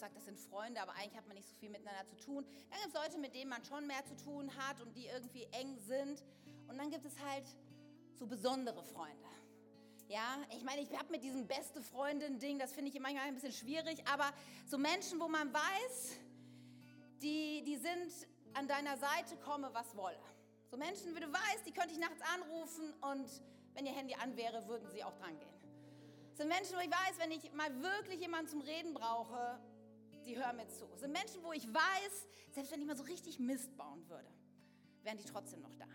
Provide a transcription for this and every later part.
sagt, das sind Freunde, aber eigentlich hat man nicht so viel miteinander zu tun. Dann gibt es Leute, mit denen man schon mehr zu tun hat und die irgendwie eng sind. Und dann gibt es halt so besondere Freunde. Ja, ich meine, ich habe mit diesem beste Freundin-Ding, das finde ich manchmal ein bisschen schwierig, aber so Menschen, wo man weiß, die, die sind an deiner Seite, komme was wolle. So Menschen, wie du weißt, die könnte ich nachts anrufen und wenn ihr Handy an wäre, würden sie auch dran gehen. Sind Menschen, wo ich weiß, wenn ich mal wirklich jemanden zum Reden brauche, die hören mir zu. Das sind Menschen, wo ich weiß, selbst wenn ich mal so richtig Mist bauen würde, wären die trotzdem noch da.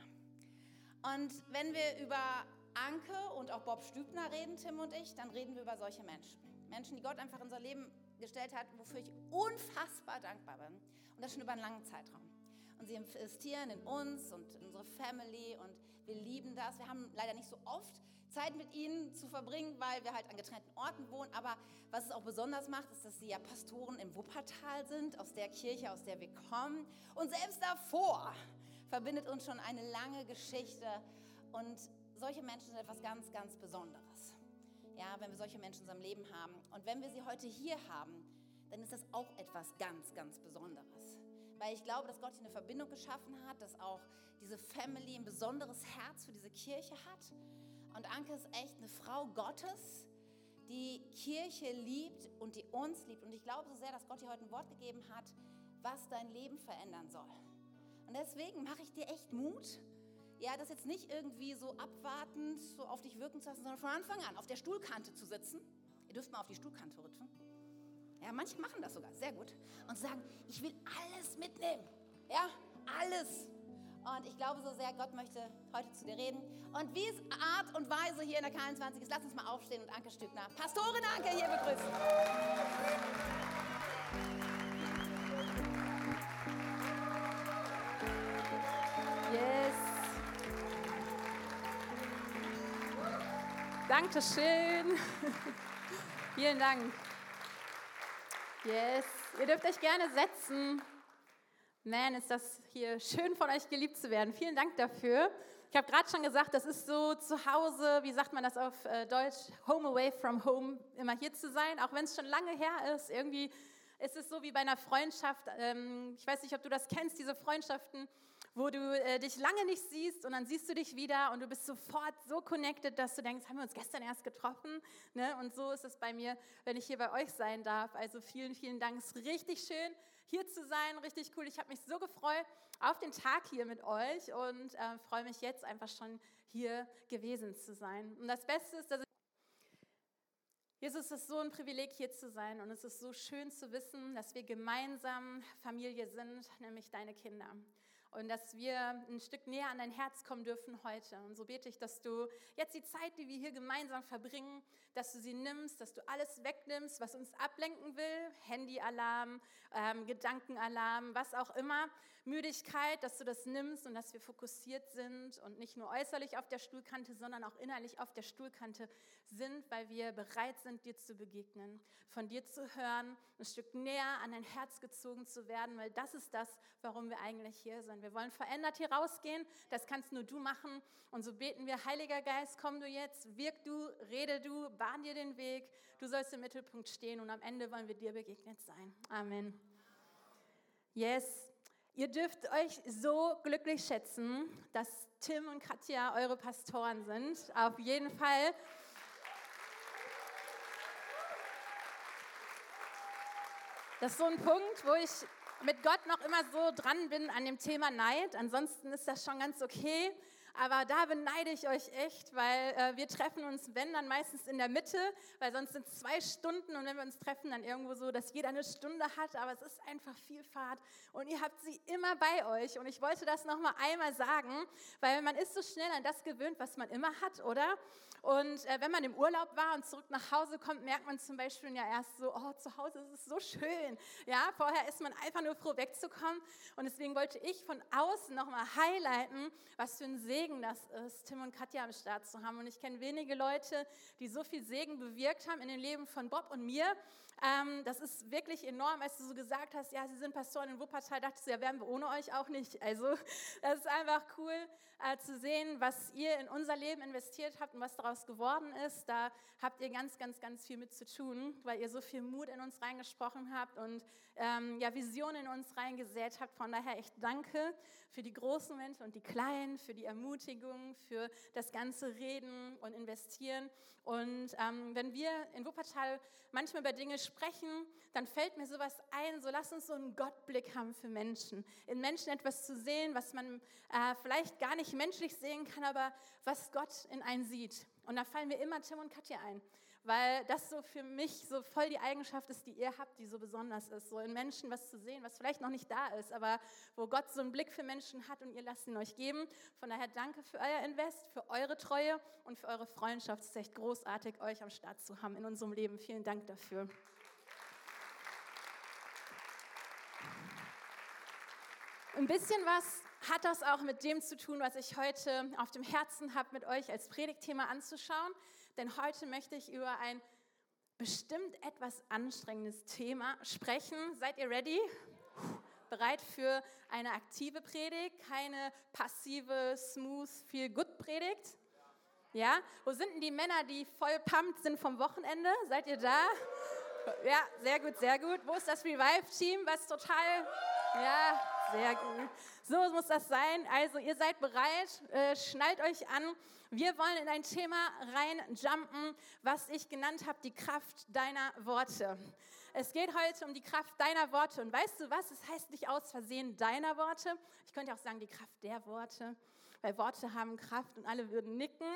Und wenn wir über Anke und auch Bob Stübner reden, Tim und ich, dann reden wir über solche Menschen. Menschen, die Gott einfach in unser Leben gestellt hat, wofür ich unfassbar dankbar bin. Und das schon über einen langen Zeitraum. Und sie investieren in uns und in unsere Family und wir lieben das. Wir haben leider nicht so oft Zeit mit ihnen zu verbringen, weil wir halt an getrennten Orten wohnen. Aber was es auch besonders macht, ist, dass sie ja Pastoren im Wuppertal sind, aus der Kirche, aus der wir kommen. Und selbst davor verbindet uns schon eine lange Geschichte. Und solche Menschen sind etwas ganz, ganz Besonderes. Ja, wenn wir solche Menschen in unserem Leben haben. Und wenn wir sie heute hier haben, dann ist das auch etwas ganz, ganz Besonderes. Weil ich glaube, dass Gott hier eine Verbindung geschaffen hat, dass auch diese Family ein besonderes Herz für diese Kirche hat. Und Anke ist echt eine Frau Gottes, die Kirche liebt und die uns liebt. Und ich glaube so sehr, dass Gott dir heute ein Wort gegeben hat, was dein Leben verändern soll. Und deswegen mache ich dir echt Mut, ja, das jetzt nicht irgendwie so abwartend so auf dich wirken zu lassen, sondern von Anfang an auf der Stuhlkante zu sitzen. Ihr dürft mal auf die Stuhlkante rutschen. Ja, manche machen das sogar, sehr gut. Und sagen, ich will alles mitnehmen. Ja, alles. Und ich glaube so sehr, Gott möchte heute zu dir reden. Und wie es Art und Weise hier in der K21 ist, lass uns mal aufstehen und Anke Stückner, Pastorin Anke hier begrüßen. Yes. Dankeschön. Vielen Dank. Yes. Ihr dürft euch gerne setzen. Man, ist das hier schön von euch geliebt zu werden. Vielen Dank dafür. Ich habe gerade schon gesagt, das ist so zu Hause, wie sagt man das auf äh, Deutsch, home away from home, immer hier zu sein, auch wenn es schon lange her ist. Irgendwie ist es so wie bei einer Freundschaft. Ähm, ich weiß nicht, ob du das kennst, diese Freundschaften, wo du äh, dich lange nicht siehst und dann siehst du dich wieder und du bist sofort so connected, dass du denkst, haben wir uns gestern erst getroffen? Ne? Und so ist es bei mir, wenn ich hier bei euch sein darf. Also vielen, vielen Dank. Es ist richtig schön, hier zu sein, richtig cool. Ich habe mich so gefreut auf den Tag hier mit euch und äh, freue mich jetzt einfach schon hier gewesen zu sein. Und das Beste ist, dass ich Jesus, es ist so ein Privileg, hier zu sein und es ist so schön zu wissen, dass wir gemeinsam Familie sind, nämlich deine Kinder und dass wir ein Stück näher an dein Herz kommen dürfen heute. Und so bete ich, dass du jetzt die Zeit, die wir hier gemeinsam verbringen, dass du sie nimmst, dass du alles wegnimmst, was uns ablenken will, Handyalarm, ähm, Gedankenalarm, was auch immer, Müdigkeit, dass du das nimmst und dass wir fokussiert sind und nicht nur äußerlich auf der Stuhlkante, sondern auch innerlich auf der Stuhlkante sind, weil wir bereit sind, dir zu begegnen, von dir zu hören, ein Stück näher an dein Herz gezogen zu werden, weil das ist das, warum wir eigentlich hier sind. Wir wollen verändert hier rausgehen, das kannst nur du machen. Und so beten wir, Heiliger Geist, komm du jetzt, wirk du, rede du, bahn dir den Weg, du sollst im Mittelpunkt stehen und am Ende wollen wir dir begegnet sein. Amen. Yes. Ihr dürft euch so glücklich schätzen, dass Tim und Katja eure Pastoren sind. Auf jeden Fall. Das ist so ein Punkt, wo ich mit Gott noch immer so dran bin an dem Thema Neid. Ansonsten ist das schon ganz okay. Aber da beneide ich euch echt, weil äh, wir treffen uns, wenn, dann meistens in der Mitte, weil sonst sind es zwei Stunden und wenn wir uns treffen, dann irgendwo so, dass jeder eine Stunde hat, aber es ist einfach viel Fahrt und ihr habt sie immer bei euch und ich wollte das nochmal einmal sagen, weil man ist so schnell an das gewöhnt, was man immer hat, oder? Und äh, wenn man im Urlaub war und zurück nach Hause kommt, merkt man zum Beispiel ja erst so, oh, zu Hause ist es so schön. Ja, vorher ist man einfach nur froh wegzukommen und deswegen wollte ich von außen nochmal highlighten, was für ein Segen das ist, Tim und Katja am Start zu haben. Und ich kenne wenige Leute, die so viel Segen bewirkt haben in dem Leben von Bob und mir, Ähm, das ist wirklich enorm, als du so gesagt hast, ja, Sie sind Pastoren in Wuppertal, dachtest du, ja, wären wir ohne euch auch nicht. Also das ist einfach cool äh, zu sehen, was ihr in unser Leben investiert habt und was daraus geworden ist. Da habt ihr ganz, ganz, ganz viel mit zu tun, weil ihr so viel Mut in uns reingesprochen habt und ähm, ja, Visionen in uns reingesät habt. Von daher echt danke für die großen Momente und die kleinen, für die Ermutigung, für das ganze Reden und Investieren. Und ähm, wenn wir in Wuppertal manchmal über Dinge sprechen, dann fällt mir sowas ein, so lass uns so einen Gottblick haben für Menschen. In Menschen etwas zu sehen, was man äh, vielleicht gar nicht menschlich sehen kann, aber was Gott in einen sieht. Und da fallen mir immer Tim und Katja ein weil das so für mich so voll die Eigenschaft ist, die ihr habt, die so besonders ist. So in Menschen was zu sehen, was vielleicht noch nicht da ist, aber wo Gott so einen Blick für Menschen hat und ihr lasst ihn euch geben. Von daher danke für euer Invest, für eure Treue und für eure Freundschaft. Es ist echt großartig, euch am Start zu haben in unserem Leben. Vielen Dank dafür. Ein bisschen was hat das auch mit dem zu tun, was ich heute auf dem Herzen habe, mit euch als Predigtthema anzuschauen denn heute möchte ich über ein bestimmt etwas anstrengendes Thema sprechen. Seid ihr ready? Bereit für eine aktive Predigt, keine passive, smooth, feel good Predigt? Ja? Wo sind denn die Männer, die voll pumped sind vom Wochenende? Seid ihr da? Ja, sehr gut, sehr gut. Wo ist das Revive-Team, was total. Ja, sehr gut. So muss das sein. Also, ihr seid bereit, äh, schnallt euch an. Wir wollen in ein Thema reinjumpen, was ich genannt habe, die Kraft deiner Worte. Es geht heute um die Kraft deiner Worte. Und weißt du was? Es heißt nicht aus Versehen deiner Worte. Ich könnte auch sagen, die Kraft der Worte, weil Worte haben Kraft und alle würden nicken.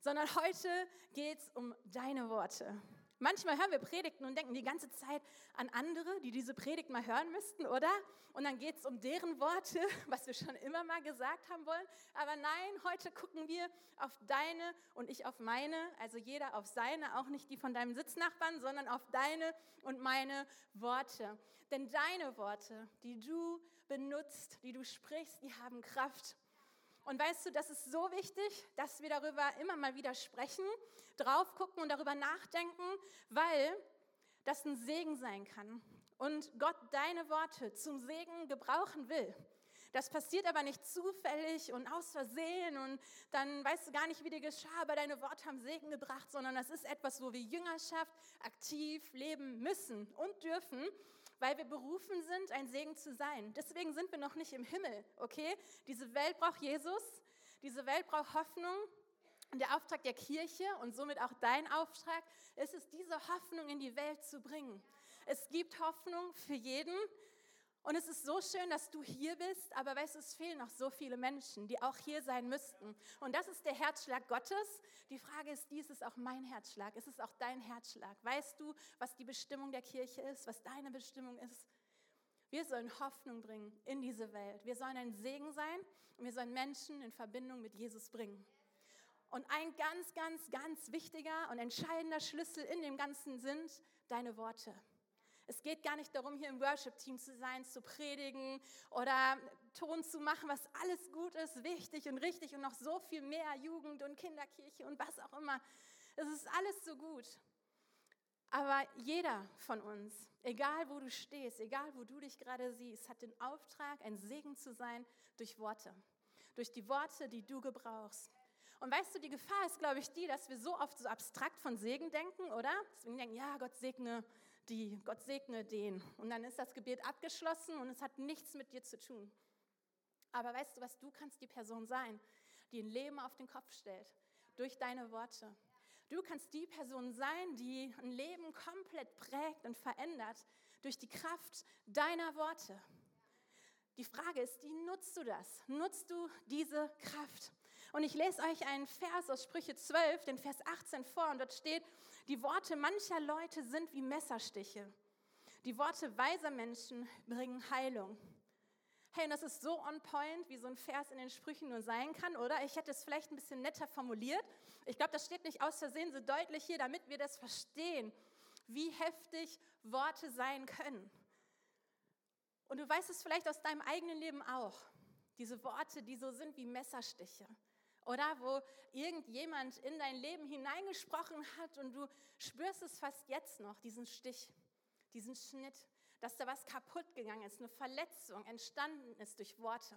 Sondern heute geht es um deine Worte. Manchmal hören wir Predigten und denken die ganze Zeit an andere, die diese Predigt mal hören müssten, oder? Und dann geht es um deren Worte, was wir schon immer mal gesagt haben wollen. Aber nein, heute gucken wir auf deine und ich auf meine, also jeder auf seine, auch nicht die von deinem Sitznachbarn, sondern auf deine und meine Worte. Denn deine Worte, die du benutzt, die du sprichst, die haben Kraft. Und weißt du, das ist so wichtig, dass wir darüber immer mal wieder sprechen, drauf gucken und darüber nachdenken, weil das ein Segen sein kann und Gott deine Worte zum Segen gebrauchen will. Das passiert aber nicht zufällig und aus Versehen und dann weißt du gar nicht, wie dir geschah, aber deine Worte haben Segen gebracht, sondern das ist etwas, wo wir Jüngerschaft aktiv leben müssen und dürfen weil wir berufen sind, ein Segen zu sein. Deswegen sind wir noch nicht im Himmel, okay? Diese Welt braucht Jesus, diese Welt braucht Hoffnung. Und der Auftrag der Kirche und somit auch dein Auftrag ist es, diese Hoffnung in die Welt zu bringen. Es gibt Hoffnung für jeden, und es ist so schön, dass du hier bist, aber weißt du, es fehlen noch so viele Menschen, die auch hier sein müssten. Und das ist der Herzschlag Gottes. Die Frage ist, dies ist auch mein Herzschlag. Ist es auch dein Herzschlag? Weißt du, was die Bestimmung der Kirche ist, was deine Bestimmung ist? Wir sollen Hoffnung bringen in diese Welt. Wir sollen ein Segen sein und wir sollen Menschen in Verbindung mit Jesus bringen. Und ein ganz, ganz, ganz wichtiger und entscheidender Schlüssel in dem Ganzen sind deine Worte. Es geht gar nicht darum, hier im Worship-Team zu sein, zu predigen oder Ton zu machen, was alles gut ist, wichtig und richtig und noch so viel mehr Jugend und Kinderkirche und was auch immer. Es ist alles so gut. Aber jeder von uns, egal wo du stehst, egal wo du dich gerade siehst, hat den Auftrag, ein Segen zu sein durch Worte. Durch die Worte, die du gebrauchst. Und weißt du, die Gefahr ist, glaube ich, die, dass wir so oft so abstrakt von Segen denken, oder? Deswegen denken, ja, Gott segne die, Gott segne den. Und dann ist das Gebet abgeschlossen und es hat nichts mit dir zu tun. Aber weißt du was, du kannst die Person sein, die ein Leben auf den Kopf stellt, durch deine Worte. Du kannst die Person sein, die ein Leben komplett prägt und verändert durch die Kraft deiner Worte. Die Frage ist, wie nutzt du das? Nutzt du diese Kraft? Und ich lese euch einen Vers aus Sprüche 12, den Vers 18 vor, und dort steht, die Worte mancher Leute sind wie Messerstiche. Die Worte weiser Menschen bringen Heilung. Hey, und das ist so on point, wie so ein Vers in den Sprüchen nur sein kann, oder? Ich hätte es vielleicht ein bisschen netter formuliert. Ich glaube, das steht nicht aus Versehen so deutlich hier, damit wir das verstehen, wie heftig Worte sein können. Und du weißt es vielleicht aus deinem eigenen Leben auch. Diese Worte, die so sind wie Messerstiche oder wo irgendjemand in dein Leben hineingesprochen hat und du spürst es fast jetzt noch, diesen Stich. diesen Schnitt, dass da was kaputt gegangen ist, eine Verletzung entstanden ist durch Worte.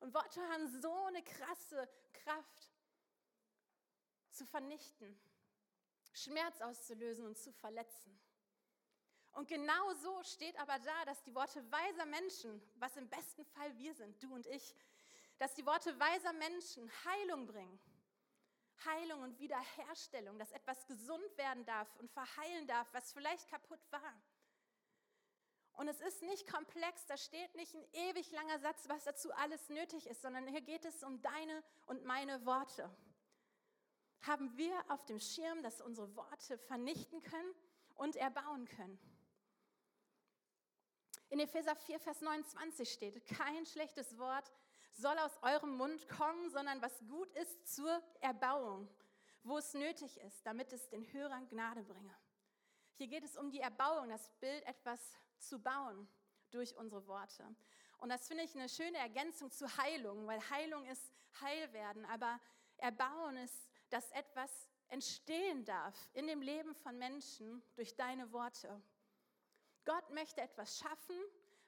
Und Worte haben so eine krasse Kraft zu vernichten, Schmerz auszulösen und zu verletzen. Und genau so steht aber da, dass die Worte weiser Menschen, was im besten Fall wir sind, du und ich, dass die Worte weiser Menschen Heilung bringen. Heilung und Wiederherstellung, dass etwas gesund werden darf und verheilen darf, was vielleicht kaputt war. Und es ist nicht komplex, da steht nicht ein ewig langer Satz, was dazu alles nötig ist, sondern hier geht es um deine und meine Worte. Haben wir auf dem Schirm, dass unsere Worte vernichten können und erbauen können? In Epheser 4, Vers 29 steht, kein schlechtes Wort soll aus eurem Mund kommen, sondern was gut ist zur Erbauung, wo es nötig ist, damit es den Hörern Gnade bringe. Hier geht es um die Erbauung, das Bild, etwas zu bauen durch unsere Worte. Und das finde ich eine schöne Ergänzung zu Heilung, weil Heilung ist Heilwerden, aber Erbauen ist, dass etwas entstehen darf in dem Leben von Menschen durch deine Worte. Gott möchte etwas schaffen,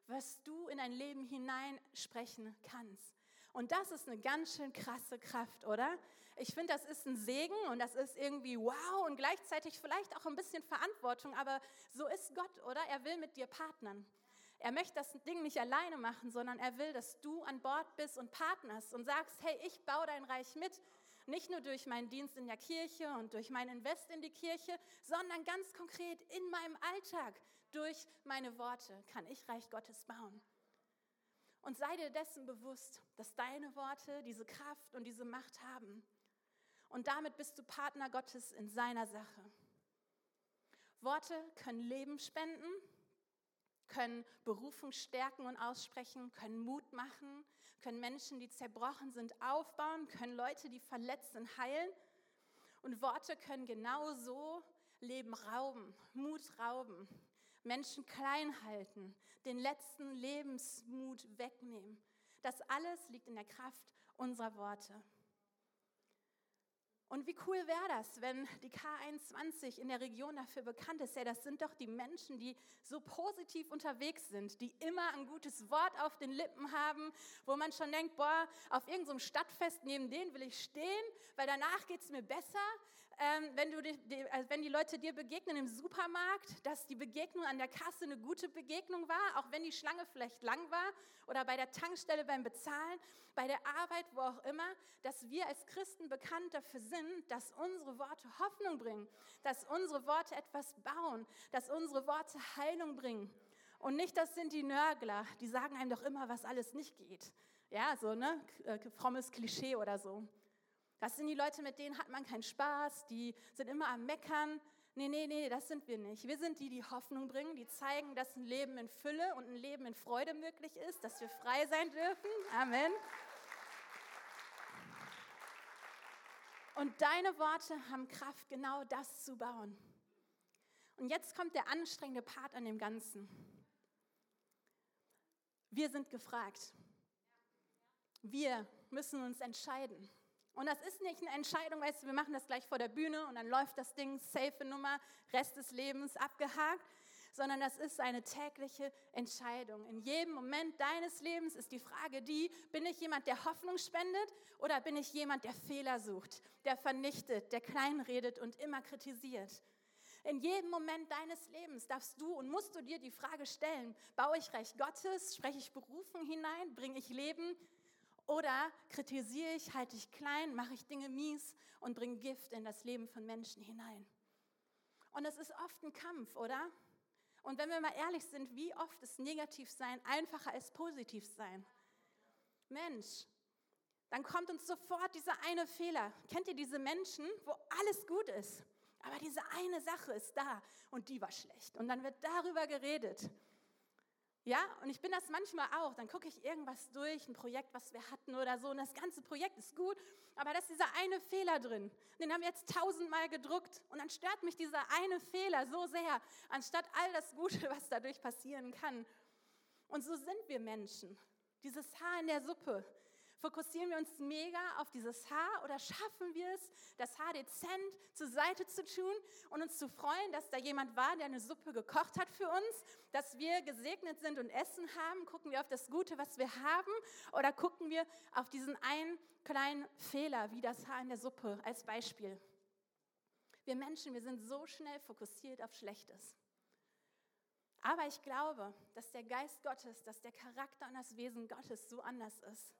was du in dein Leben hineinsprechen kannst. Und das ist eine ganz schön krasse Kraft, oder? Ich finde, das ist ein Segen und das ist irgendwie wow und gleichzeitig vielleicht auch ein bisschen Verantwortung, aber so ist Gott, oder? Er will mit dir partnern. Er möchte das Ding nicht alleine machen, sondern er will, dass du an Bord bist und partnerst und sagst, hey, ich baue dein Reich mit. Nicht nur durch meinen Dienst in der Kirche und durch mein Invest in die Kirche, sondern ganz konkret in meinem Alltag. Durch meine Worte kann ich Reich Gottes bauen. Und sei dir dessen bewusst, dass deine Worte diese Kraft und diese Macht haben. Und damit bist du Partner Gottes in seiner Sache. Worte können Leben spenden, können Berufung stärken und aussprechen, können Mut machen, können Menschen, die zerbrochen sind, aufbauen, können Leute, die verletzt sind, heilen. Und Worte können genauso Leben rauben, Mut rauben, Menschen klein halten, den letzten Lebensmut wegnehmen. Das alles liegt in der Kraft unserer Worte. Und wie cool wäre das, wenn die K21 in der Region dafür bekannt ist, ja, das sind doch die Menschen, die so positiv unterwegs sind, die immer ein gutes Wort auf den Lippen haben, wo man schon denkt, boah, auf irgendeinem Stadtfest neben denen will ich stehen, weil danach geht es mir besser ähm, wenn, du die, die, also wenn die Leute dir begegnen im Supermarkt, dass die Begegnung an der Kasse eine gute Begegnung war, auch wenn die Schlange vielleicht lang war oder bei der Tankstelle beim Bezahlen, bei der Arbeit, wo auch immer, dass wir als Christen bekannt dafür sind, dass unsere Worte Hoffnung bringen, dass unsere Worte etwas bauen, dass unsere Worte Heilung bringen. Und nicht, das sind die Nörgler, die sagen einem doch immer, was alles nicht geht. Ja, so, ne, äh, frommes Klischee oder so. Das sind die Leute, mit denen hat man keinen Spaß, die sind immer am Meckern. Nee, nee, nee, das sind wir nicht. Wir sind die, die Hoffnung bringen, die zeigen, dass ein Leben in Fülle und ein Leben in Freude möglich ist, dass wir frei sein dürfen. Amen. Und deine Worte haben Kraft, genau das zu bauen. Und jetzt kommt der anstrengende Part an dem Ganzen. Wir sind gefragt. Wir müssen uns entscheiden. Und das ist nicht eine Entscheidung, weißt du, wir machen das gleich vor der Bühne und dann läuft das Ding, safe Nummer, Rest des Lebens abgehakt, sondern das ist eine tägliche Entscheidung. In jedem Moment deines Lebens ist die Frage die, bin ich jemand, der Hoffnung spendet oder bin ich jemand, der Fehler sucht, der vernichtet, der kleinredet und immer kritisiert? In jedem Moment deines Lebens darfst du und musst du dir die Frage stellen, baue ich Reich Gottes, spreche ich Berufung hinein, bringe ich Leben oder kritisiere ich, halte ich klein, mache ich Dinge mies und bringe Gift in das Leben von Menschen hinein. Und es ist oft ein Kampf, oder? Und wenn wir mal ehrlich sind, wie oft ist Negativsein einfacher als Positivsein? Mensch, dann kommt uns sofort dieser eine Fehler. Kennt ihr diese Menschen, wo alles gut ist, aber diese eine Sache ist da und die war schlecht. Und dann wird darüber geredet. Ja, und ich bin das manchmal auch. Dann gucke ich irgendwas durch, ein Projekt, was wir hatten oder so, und das ganze Projekt ist gut, aber da ist dieser eine Fehler drin. Den haben wir jetzt tausendmal gedruckt und dann stört mich dieser eine Fehler so sehr, anstatt all das Gute, was dadurch passieren kann. Und so sind wir Menschen. Dieses Haar in der Suppe. Fokussieren wir uns mega auf dieses Haar oder schaffen wir es, das Haar dezent zur Seite zu tun und uns zu freuen, dass da jemand war, der eine Suppe gekocht hat für uns, dass wir gesegnet sind und Essen haben? Gucken wir auf das Gute, was wir haben oder gucken wir auf diesen einen kleinen Fehler, wie das Haar in der Suppe als Beispiel? Wir Menschen, wir sind so schnell fokussiert auf Schlechtes. Aber ich glaube, dass der Geist Gottes, dass der Charakter und das Wesen Gottes so anders ist.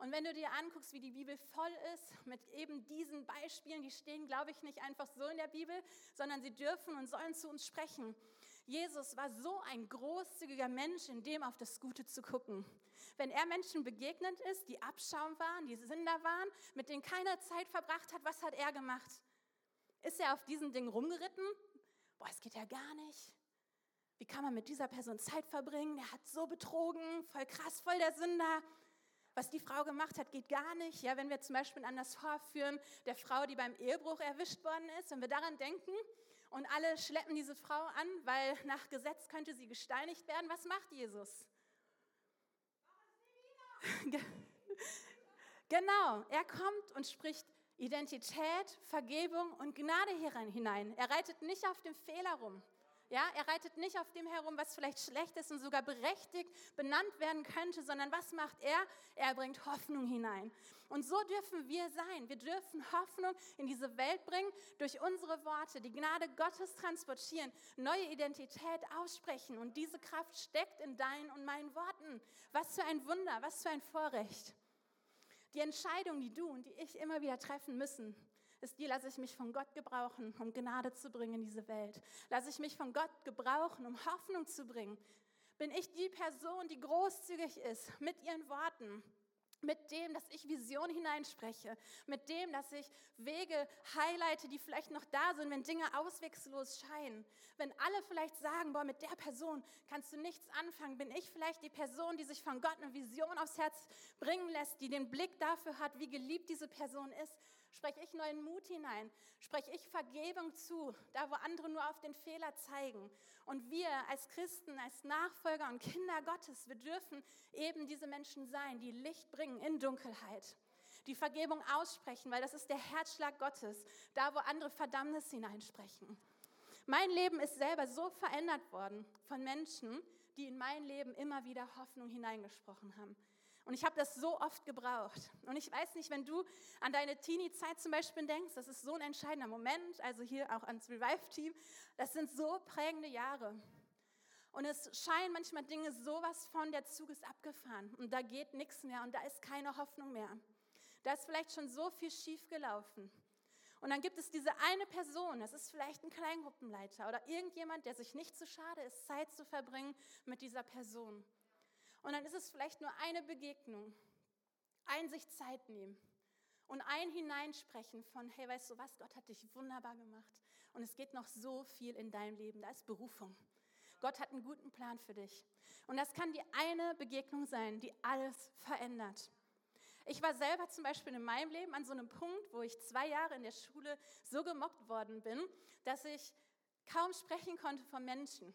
Und wenn du dir anguckst, wie die Bibel voll ist mit eben diesen Beispielen, die stehen, glaube ich, nicht einfach so in der Bibel, sondern sie dürfen und sollen zu uns sprechen. Jesus war so ein großzügiger Mensch, in dem auf das Gute zu gucken. Wenn er Menschen begegnet ist, die Abschaum waren, die Sünder waren, mit denen keiner Zeit verbracht hat, was hat er gemacht? Ist er auf diesen Dingen rumgeritten? Boah, es geht ja gar nicht. Wie kann man mit dieser Person Zeit verbringen? Er hat so betrogen, voll krass, voll der Sünder. Was die Frau gemacht hat, geht gar nicht. Ja, wenn wir zum Beispiel an das Vorführen der Frau, die beim Ehebruch erwischt worden ist, wenn wir daran denken und alle schleppen diese Frau an, weil nach Gesetz könnte sie gesteinigt werden, was macht Jesus? genau, er kommt und spricht Identität, Vergebung und Gnade hinein. Er reitet nicht auf dem Fehler rum. Ja, er reitet nicht auf dem herum, was vielleicht schlecht ist und sogar berechtigt benannt werden könnte, sondern was macht er? Er bringt Hoffnung hinein. Und so dürfen wir sein. Wir dürfen Hoffnung in diese Welt bringen, durch unsere Worte, die Gnade Gottes transportieren, neue Identität aussprechen. Und diese Kraft steckt in deinen und meinen Worten. Was für ein Wunder, was für ein Vorrecht. Die Entscheidung, die du und die ich immer wieder treffen müssen, ist die, lasse ich mich von Gott gebrauchen, um Gnade zu bringen in diese Welt. Lasse ich mich von Gott gebrauchen, um Hoffnung zu bringen. Bin ich die Person, die großzügig ist mit ihren Worten, mit dem, dass ich Vision hineinspreche, mit dem, dass ich Wege highlighte, die vielleicht noch da sind, wenn Dinge auswegslos scheinen. Wenn alle vielleicht sagen, boah, mit der Person kannst du nichts anfangen, bin ich vielleicht die Person, die sich von Gott eine Vision aufs Herz bringen lässt, die den Blick dafür hat, wie geliebt diese Person ist, Spreche ich neuen Mut hinein? Spreche ich Vergebung zu, da wo andere nur auf den Fehler zeigen? Und wir als Christen, als Nachfolger und Kinder Gottes, wir dürfen eben diese Menschen sein, die Licht bringen in Dunkelheit. Die Vergebung aussprechen, weil das ist der Herzschlag Gottes, da wo andere Verdammnis hineinsprechen. Mein Leben ist selber so verändert worden von Menschen, die in mein Leben immer wieder Hoffnung hineingesprochen haben. Und ich habe das so oft gebraucht. Und ich weiß nicht, wenn du an deine Teenie-Zeit zum Beispiel denkst, das ist so ein entscheidender Moment, also hier auch ans Revive-Team, das sind so prägende Jahre. Und es scheinen manchmal Dinge sowas von, der Zug ist abgefahren und da geht nichts mehr und da ist keine Hoffnung mehr. Da ist vielleicht schon so viel schief gelaufen. Und dann gibt es diese eine Person, das ist vielleicht ein Kleingruppenleiter oder irgendjemand, der sich nicht zu schade ist, Zeit zu verbringen mit dieser Person. Und dann ist es vielleicht nur eine Begegnung, ein sich Zeit nehmen und ein Hineinsprechen von, hey, weißt du was, Gott hat dich wunderbar gemacht und es geht noch so viel in deinem Leben, da ist Berufung. Gott hat einen guten Plan für dich. Und das kann die eine Begegnung sein, die alles verändert. Ich war selber zum Beispiel in meinem Leben an so einem Punkt, wo ich zwei Jahre in der Schule so gemobbt worden bin, dass ich kaum sprechen konnte von Menschen.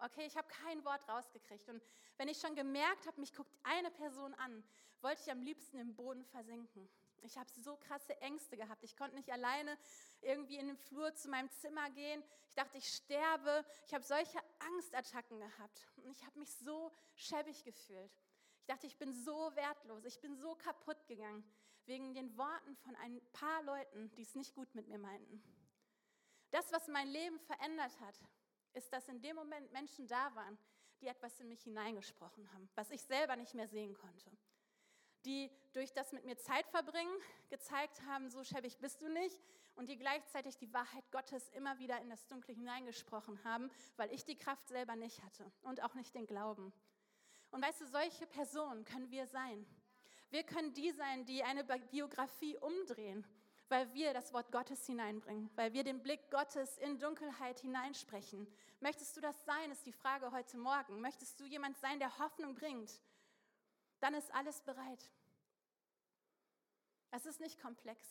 Okay, ich habe kein Wort rausgekriegt. Und wenn ich schon gemerkt habe, mich guckt eine Person an, wollte ich am liebsten im Boden versinken. Ich habe so krasse Ängste gehabt. Ich konnte nicht alleine irgendwie in den Flur zu meinem Zimmer gehen. Ich dachte, ich sterbe. Ich habe solche Angstattacken gehabt. Und ich habe mich so schäbig gefühlt. Ich dachte, ich bin so wertlos. Ich bin so kaputt gegangen wegen den Worten von ein paar Leuten, die es nicht gut mit mir meinten. Das, was mein Leben verändert hat, ist, dass in dem Moment Menschen da waren, die etwas in mich hineingesprochen haben, was ich selber nicht mehr sehen konnte. Die durch das mit mir Zeit verbringen gezeigt haben, so schäbig bist du nicht, und die gleichzeitig die Wahrheit Gottes immer wieder in das Dunkle hineingesprochen haben, weil ich die Kraft selber nicht hatte und auch nicht den Glauben. Und weißt du, solche Personen können wir sein. Wir können die sein, die eine Biografie umdrehen weil wir das Wort Gottes hineinbringen, weil wir den Blick Gottes in Dunkelheit hineinsprechen. Möchtest du das sein, ist die Frage heute Morgen. Möchtest du jemand sein, der Hoffnung bringt? Dann ist alles bereit. Es ist nicht komplex.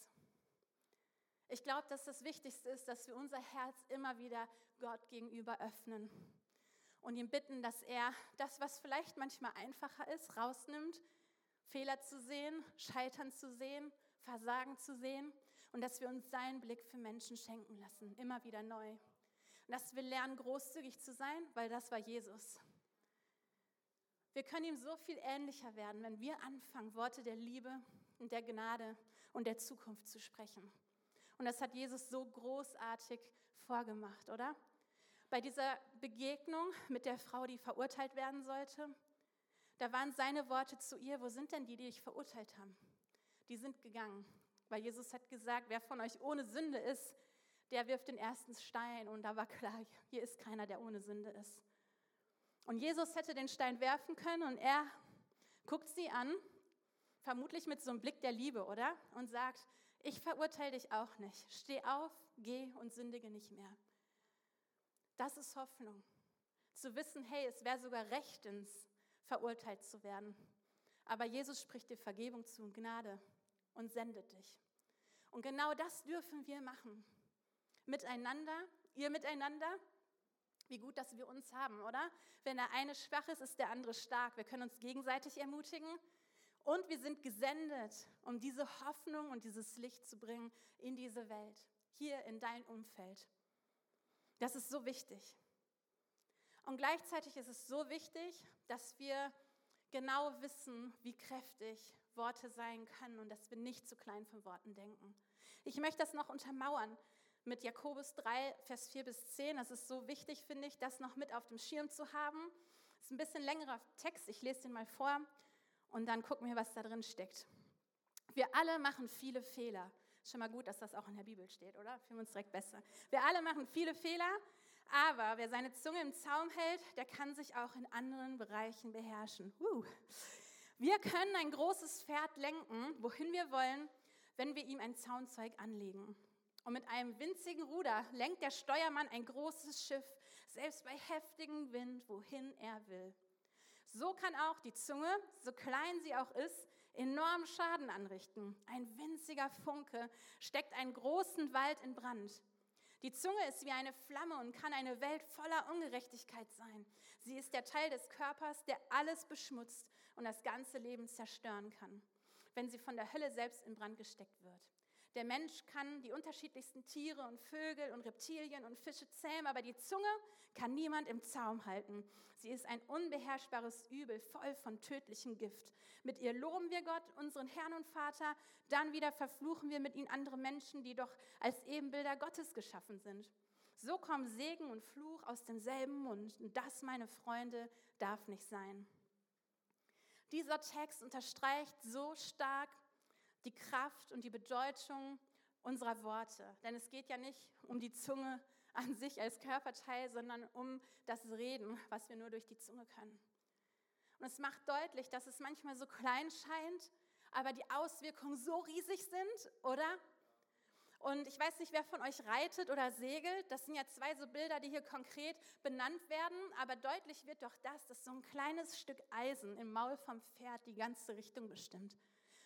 Ich glaube, dass das Wichtigste ist, dass wir unser Herz immer wieder Gott gegenüber öffnen und ihn bitten, dass er das, was vielleicht manchmal einfacher ist, rausnimmt, Fehler zu sehen, Scheitern zu sehen, Versagen zu sehen und dass wir uns seinen Blick für Menschen schenken lassen, immer wieder neu. Und dass wir lernen, großzügig zu sein, weil das war Jesus. Wir können ihm so viel ähnlicher werden, wenn wir anfangen, Worte der Liebe und der Gnade und der Zukunft zu sprechen. Und das hat Jesus so großartig vorgemacht, oder? Bei dieser Begegnung mit der Frau, die verurteilt werden sollte, da waren seine Worte zu ihr, wo sind denn die, die dich verurteilt haben? Die sind gegangen, weil Jesus hat gesagt, wer von euch ohne Sünde ist, der wirft den ersten Stein. Und da war klar, hier ist keiner, der ohne Sünde ist. Und Jesus hätte den Stein werfen können und er guckt sie an, vermutlich mit so einem Blick der Liebe, oder? Und sagt, ich verurteile dich auch nicht. Steh auf, geh und sündige nicht mehr. Das ist Hoffnung. Zu wissen, hey, es wäre sogar rechtens, verurteilt zu werden. Aber Jesus spricht dir Vergebung zu und Gnade und sendet dich. Und genau das dürfen wir machen. Miteinander, ihr miteinander. Wie gut, dass wir uns haben, oder? Wenn der eine schwach ist, ist der andere stark. Wir können uns gegenseitig ermutigen. Und wir sind gesendet, um diese Hoffnung und dieses Licht zu bringen in diese Welt, hier in dein Umfeld. Das ist so wichtig. Und gleichzeitig ist es so wichtig, dass wir genau wissen, wie kräftig Worte sein können und dass wir nicht zu klein von Worten denken. Ich möchte das noch untermauern mit Jakobus 3, Vers 4 bis 10. Das ist so wichtig, finde ich, das noch mit auf dem Schirm zu haben. Das ist ein bisschen längerer Text, ich lese den mal vor und dann gucken wir, was da drin steckt. Wir alle machen viele Fehler. Schon mal gut, dass das auch in der Bibel steht, oder? Fühlen wir uns direkt besser. Wir alle machen viele Fehler aber wer seine Zunge im Zaum hält, der kann sich auch in anderen Bereichen beherrschen. Uh. Wir können ein großes Pferd lenken, wohin wir wollen, wenn wir ihm ein Zaunzeug anlegen. Und mit einem winzigen Ruder lenkt der Steuermann ein großes Schiff, selbst bei heftigem Wind, wohin er will. So kann auch die Zunge, so klein sie auch ist, enorm Schaden anrichten. Ein winziger Funke steckt einen großen Wald in Brand. Die Zunge ist wie eine Flamme und kann eine Welt voller Ungerechtigkeit sein. Sie ist der Teil des Körpers, der alles beschmutzt und das ganze Leben zerstören kann, wenn sie von der Hölle selbst in Brand gesteckt wird. Der Mensch kann die unterschiedlichsten Tiere und Vögel und Reptilien und Fische zähmen, aber die Zunge kann niemand im Zaum halten. Sie ist ein unbeherrschbares Übel, voll von tödlichem Gift. Mit ihr loben wir Gott, unseren Herrn und Vater, dann wieder verfluchen wir mit ihnen andere Menschen, die doch als Ebenbilder Gottes geschaffen sind. So kommen Segen und Fluch aus demselben Mund. Und das, meine Freunde, darf nicht sein. Dieser Text unterstreicht so stark die Kraft und die Bedeutung unserer Worte. Denn es geht ja nicht um die Zunge an sich als Körperteil, sondern um das Reden, was wir nur durch die Zunge können. Und es macht deutlich, dass es manchmal so klein scheint, aber die Auswirkungen so riesig sind, oder? Und ich weiß nicht, wer von euch reitet oder segelt. Das sind ja zwei so Bilder, die hier konkret benannt werden. Aber deutlich wird doch das, dass so ein kleines Stück Eisen im Maul vom Pferd die ganze Richtung bestimmt.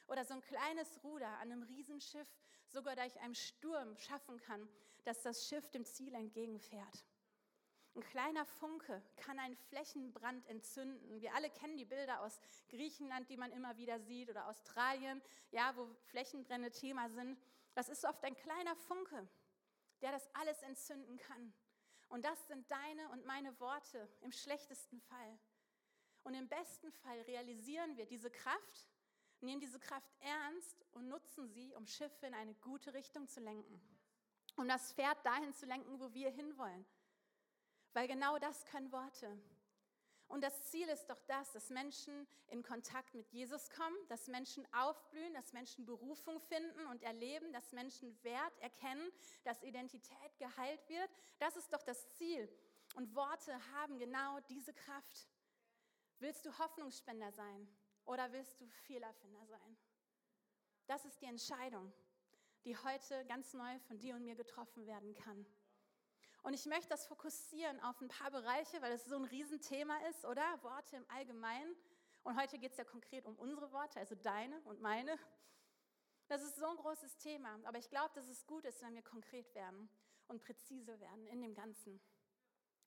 Oder so ein kleines Ruder an einem Riesenschiff sogar durch einen Sturm schaffen kann, dass das Schiff dem Ziel entgegenfährt. Ein kleiner Funke kann einen Flächenbrand entzünden. Wir alle kennen die Bilder aus Griechenland, die man immer wieder sieht, oder Australien, ja, wo Flächenbrände Thema sind. Das ist oft ein kleiner Funke, der das alles entzünden kann. Und das sind deine und meine Worte im schlechtesten Fall. Und im besten Fall realisieren wir diese Kraft, nehmen diese Kraft ernst und nutzen sie, um Schiffe in eine gute Richtung zu lenken. Um das Pferd dahin zu lenken, wo wir hinwollen. Weil genau das können Worte. Und das Ziel ist doch das, dass Menschen in Kontakt mit Jesus kommen, dass Menschen aufblühen, dass Menschen Berufung finden und erleben, dass Menschen Wert erkennen, dass Identität geheilt wird. Das ist doch das Ziel. Und Worte haben genau diese Kraft. Willst du Hoffnungsspender sein? Oder willst du Fehlerfinder sein? Das ist die Entscheidung, die heute ganz neu von dir und mir getroffen werden kann. Und ich möchte das fokussieren auf ein paar Bereiche, weil es so ein Riesenthema ist, oder? Worte im Allgemeinen. Und heute geht es ja konkret um unsere Worte, also deine und meine. Das ist so ein großes Thema. Aber ich glaube, dass es gut ist, wenn wir konkret werden und präzise werden in dem Ganzen.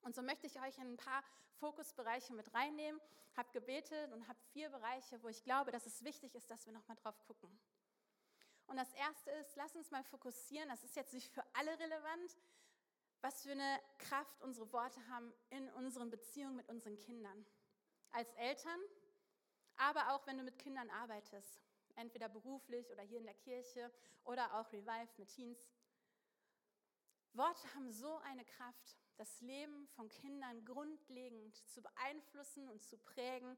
Und so möchte ich euch in ein paar Fokusbereiche mit reinnehmen, habe gebetet und habe vier Bereiche, wo ich glaube, dass es wichtig ist, dass wir nochmal drauf gucken. Und das erste ist, lass uns mal fokussieren, das ist jetzt nicht für alle relevant, was für eine Kraft unsere Worte haben in unseren Beziehungen mit unseren Kindern. Als Eltern, aber auch wenn du mit Kindern arbeitest, entweder beruflich oder hier in der Kirche oder auch Revive mit Teens. Worte haben so eine Kraft, das Leben von Kindern grundlegend zu beeinflussen und zu prägen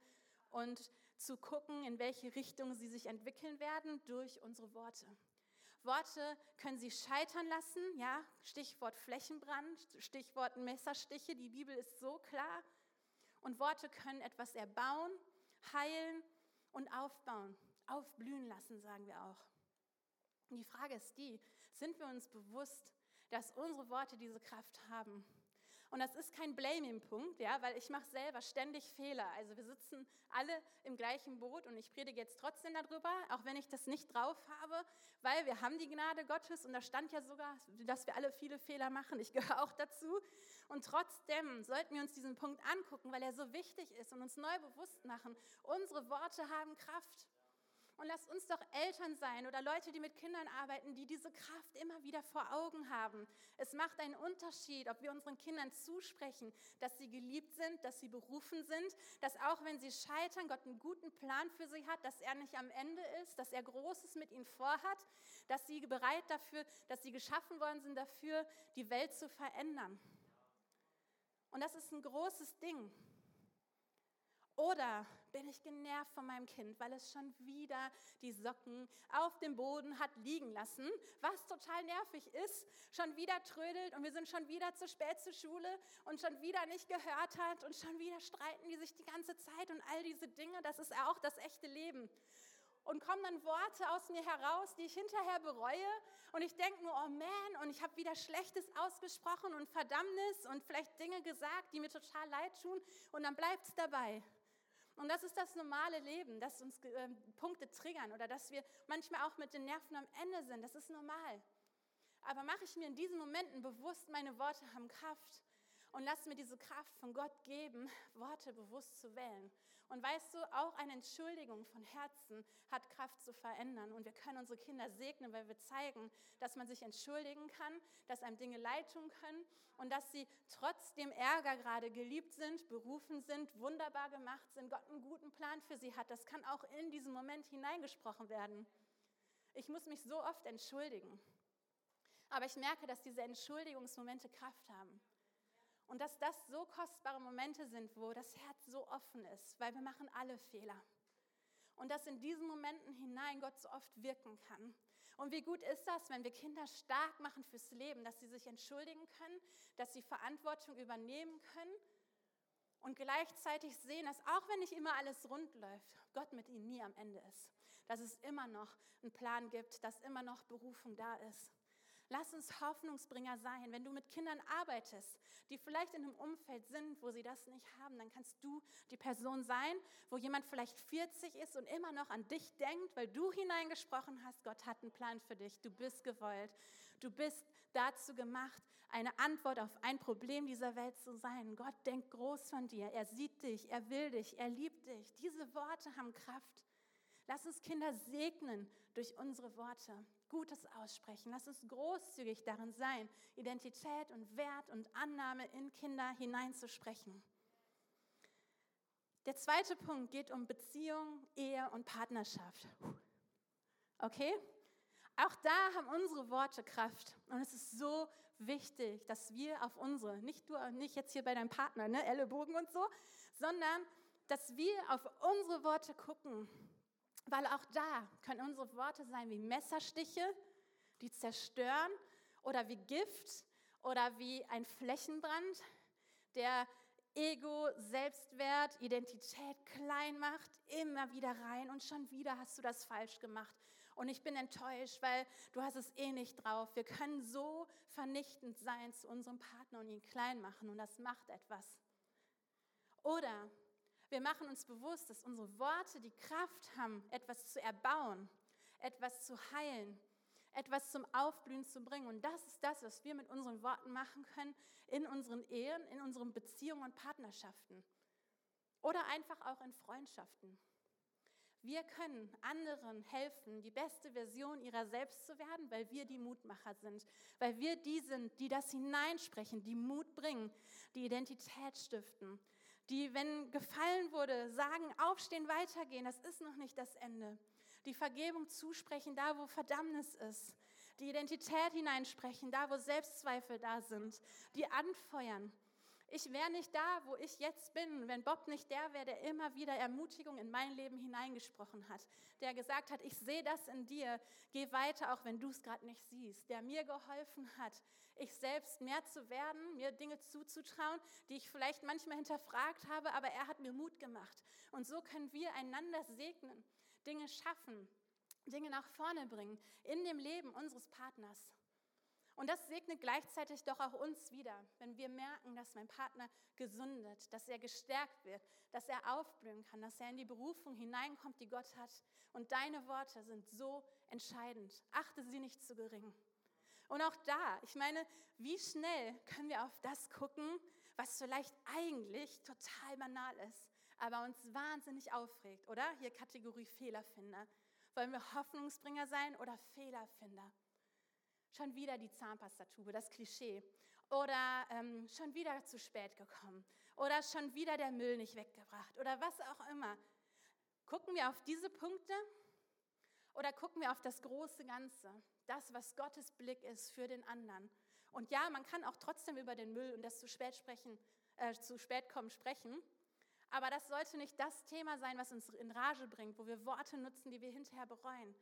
und zu gucken, in welche Richtung sie sich entwickeln werden durch unsere Worte. Worte können sie scheitern lassen, ja, Stichwort Flächenbrand, Stichwort Messerstiche, die Bibel ist so klar. Und Worte können etwas erbauen, heilen und aufbauen, aufblühen lassen, sagen wir auch. Und die Frage ist die, sind wir uns bewusst, dass unsere Worte diese Kraft haben? Und das ist kein Blaming-Punkt, ja, weil ich mache selber ständig Fehler. Also wir sitzen alle im gleichen Boot und ich predige jetzt trotzdem darüber, auch wenn ich das nicht drauf habe, weil wir haben die Gnade Gottes und da stand ja sogar, dass wir alle viele Fehler machen. Ich gehöre auch dazu. Und trotzdem sollten wir uns diesen Punkt angucken, weil er so wichtig ist und uns neu bewusst machen, unsere Worte haben Kraft. Und lasst uns doch Eltern sein oder Leute, die mit Kindern arbeiten, die diese Kraft immer wieder vor Augen haben. Es macht einen Unterschied, ob wir unseren Kindern zusprechen, dass sie geliebt sind, dass sie berufen sind, dass auch wenn sie scheitern, Gott einen guten Plan für sie hat, dass er nicht am Ende ist, dass er Großes mit ihnen vorhat, dass sie bereit dafür, dass sie geschaffen worden sind dafür, die Welt zu verändern. Und das ist ein großes Ding. Oder bin ich genervt von meinem Kind, weil es schon wieder die Socken auf dem Boden hat liegen lassen, was total nervig ist, schon wieder trödelt und wir sind schon wieder zu spät zur Schule und schon wieder nicht gehört hat und schon wieder streiten die sich die ganze Zeit und all diese Dinge, das ist auch das echte Leben. Und kommen dann Worte aus mir heraus, die ich hinterher bereue und ich denke nur, oh man, und ich habe wieder Schlechtes ausgesprochen und Verdammnis und vielleicht Dinge gesagt, die mir total leid tun und dann bleibt es dabei. Und das ist das normale Leben, dass uns äh, Punkte triggern oder dass wir manchmal auch mit den Nerven am Ende sind. Das ist normal. Aber mache ich mir in diesen Momenten bewusst, meine Worte haben Kraft und lass mir diese Kraft von Gott geben, Worte bewusst zu wählen. Und weißt du, auch eine Entschuldigung von Herzen hat Kraft zu verändern. Und wir können unsere Kinder segnen, weil wir zeigen, dass man sich entschuldigen kann, dass einem Dinge leid tun können und dass sie trotzdem Ärger gerade geliebt sind, berufen sind, wunderbar gemacht sind, Gott einen guten Plan für sie hat. Das kann auch in diesen Moment hineingesprochen werden. Ich muss mich so oft entschuldigen. Aber ich merke, dass diese Entschuldigungsmomente Kraft haben. Und dass das so kostbare Momente sind, wo das Herz so offen ist, weil wir machen alle Fehler. Und dass in diesen Momenten hinein Gott so oft wirken kann. Und wie gut ist das, wenn wir Kinder stark machen fürs Leben, dass sie sich entschuldigen können, dass sie Verantwortung übernehmen können und gleichzeitig sehen, dass auch wenn nicht immer alles rund läuft, Gott mit ihnen nie am Ende ist. Dass es immer noch einen Plan gibt, dass immer noch Berufung da ist. Lass uns Hoffnungsbringer sein. Wenn du mit Kindern arbeitest, die vielleicht in einem Umfeld sind, wo sie das nicht haben, dann kannst du die Person sein, wo jemand vielleicht 40 ist und immer noch an dich denkt, weil du hineingesprochen hast, Gott hat einen Plan für dich. Du bist gewollt. Du bist dazu gemacht, eine Antwort auf ein Problem dieser Welt zu sein. Gott denkt groß von dir. Er sieht dich, er will dich, er liebt dich. Diese Worte haben Kraft. Lass uns Kinder segnen durch unsere Worte. Gutes aussprechen. Lass uns großzügig darin sein, Identität und Wert und Annahme in Kinder hineinzusprechen. Der zweite Punkt geht um Beziehung, Ehe und Partnerschaft. Okay? Auch da haben unsere Worte Kraft. Und es ist so wichtig, dass wir auf unsere, nicht du, nicht jetzt hier bei deinem Partner, ne, Ellenbogen und so, sondern dass wir auf unsere Worte gucken weil auch da können unsere Worte sein wie Messerstiche, die zerstören, oder wie Gift oder wie ein Flächenbrand, der Ego, Selbstwert, Identität klein macht, immer wieder rein und schon wieder hast du das falsch gemacht. Und ich bin enttäuscht, weil du hast es eh nicht drauf. Wir können so vernichtend sein zu unserem Partner und ihn klein machen und das macht etwas. Oder wir machen uns bewusst, dass unsere Worte die Kraft haben, etwas zu erbauen, etwas zu heilen, etwas zum Aufblühen zu bringen. Und das ist das, was wir mit unseren Worten machen können in unseren Ehen, in unseren Beziehungen und Partnerschaften. Oder einfach auch in Freundschaften. Wir können anderen helfen, die beste Version ihrer selbst zu werden, weil wir die Mutmacher sind, weil wir die sind, die das hineinsprechen, die Mut bringen, die Identität stiften, die, wenn gefallen wurde, sagen, aufstehen, weitergehen, das ist noch nicht das Ende. Die Vergebung zusprechen, da wo Verdammnis ist. Die Identität hineinsprechen, da wo Selbstzweifel da sind. Die anfeuern. Ich wäre nicht da, wo ich jetzt bin, wenn Bob nicht der wäre, der immer wieder Ermutigung in mein Leben hineingesprochen hat, der gesagt hat, ich sehe das in dir, geh weiter, auch wenn du es gerade nicht siehst, der mir geholfen hat, ich selbst mehr zu werden, mir Dinge zuzutrauen, die ich vielleicht manchmal hinterfragt habe, aber er hat mir Mut gemacht. Und so können wir einander segnen, Dinge schaffen, Dinge nach vorne bringen in dem Leben unseres Partners. Und das segnet gleichzeitig doch auch uns wieder, wenn wir merken, dass mein Partner gesundet, dass er gestärkt wird, dass er aufblühen kann, dass er in die Berufung hineinkommt, die Gott hat. Und deine Worte sind so entscheidend. Achte sie nicht zu gering. Und auch da, ich meine, wie schnell können wir auf das gucken, was vielleicht eigentlich total banal ist, aber uns wahnsinnig aufregt, oder? Hier Kategorie Fehlerfinder. Wollen wir Hoffnungsbringer sein oder Fehlerfinder? Schon wieder die Zahnpastatube, das Klischee. Oder ähm, schon wieder zu spät gekommen. Oder schon wieder der Müll nicht weggebracht. Oder was auch immer. Gucken wir auf diese Punkte oder gucken wir auf das große Ganze? Das, was Gottes Blick ist für den anderen. Und ja, man kann auch trotzdem über den Müll und das zu spät, sprechen, äh, zu spät kommen sprechen. Aber das sollte nicht das Thema sein, was uns in Rage bringt, wo wir Worte nutzen, die wir hinterher bereuen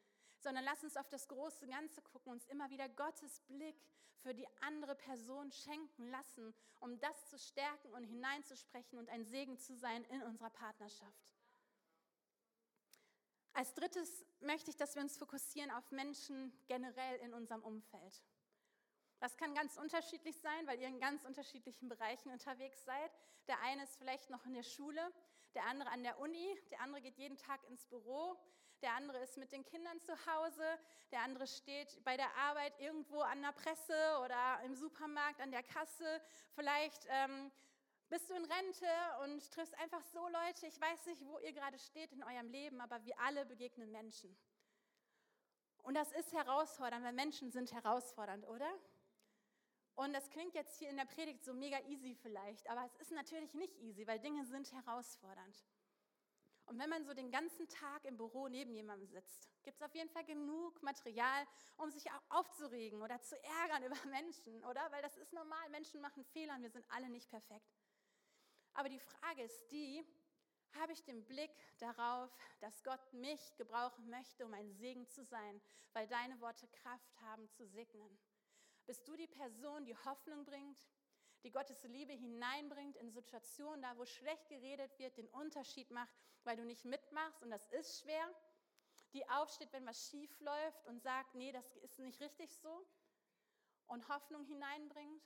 sondern lass uns auf das große Ganze gucken, uns immer wieder Gottes Blick für die andere Person schenken lassen, um das zu stärken und hineinzusprechen und ein Segen zu sein in unserer Partnerschaft. Als drittes möchte ich, dass wir uns fokussieren auf Menschen generell in unserem Umfeld. Das kann ganz unterschiedlich sein, weil ihr in ganz unterschiedlichen Bereichen unterwegs seid. Der eine ist vielleicht noch in der Schule, der andere an der Uni, der andere geht jeden Tag ins Büro, der andere ist mit den Kindern zu Hause, der andere steht bei der Arbeit irgendwo an der Presse oder im Supermarkt an der Kasse. Vielleicht ähm, bist du in Rente und triffst einfach so Leute. Ich weiß nicht, wo ihr gerade steht in eurem Leben, aber wir alle begegnen Menschen. Und das ist herausfordernd, weil Menschen sind herausfordernd, oder? Und das klingt jetzt hier in der Predigt so mega easy vielleicht, aber es ist natürlich nicht easy, weil Dinge sind herausfordernd. Und wenn man so den ganzen Tag im Büro neben jemandem sitzt, gibt es auf jeden Fall genug Material, um sich aufzuregen oder zu ärgern über Menschen, oder? Weil das ist normal, Menschen machen Fehler und wir sind alle nicht perfekt. Aber die Frage ist die, habe ich den Blick darauf, dass Gott mich gebrauchen möchte, um ein Segen zu sein, weil deine Worte Kraft haben zu segnen? Bist du die Person, die Hoffnung bringt, die Gottes Liebe hineinbringt in Situationen, da wo schlecht geredet wird, den Unterschied macht, weil du nicht mitmachst und das ist schwer. Die aufsteht, wenn was schief läuft und sagt, nee, das ist nicht richtig so und Hoffnung hineinbringt.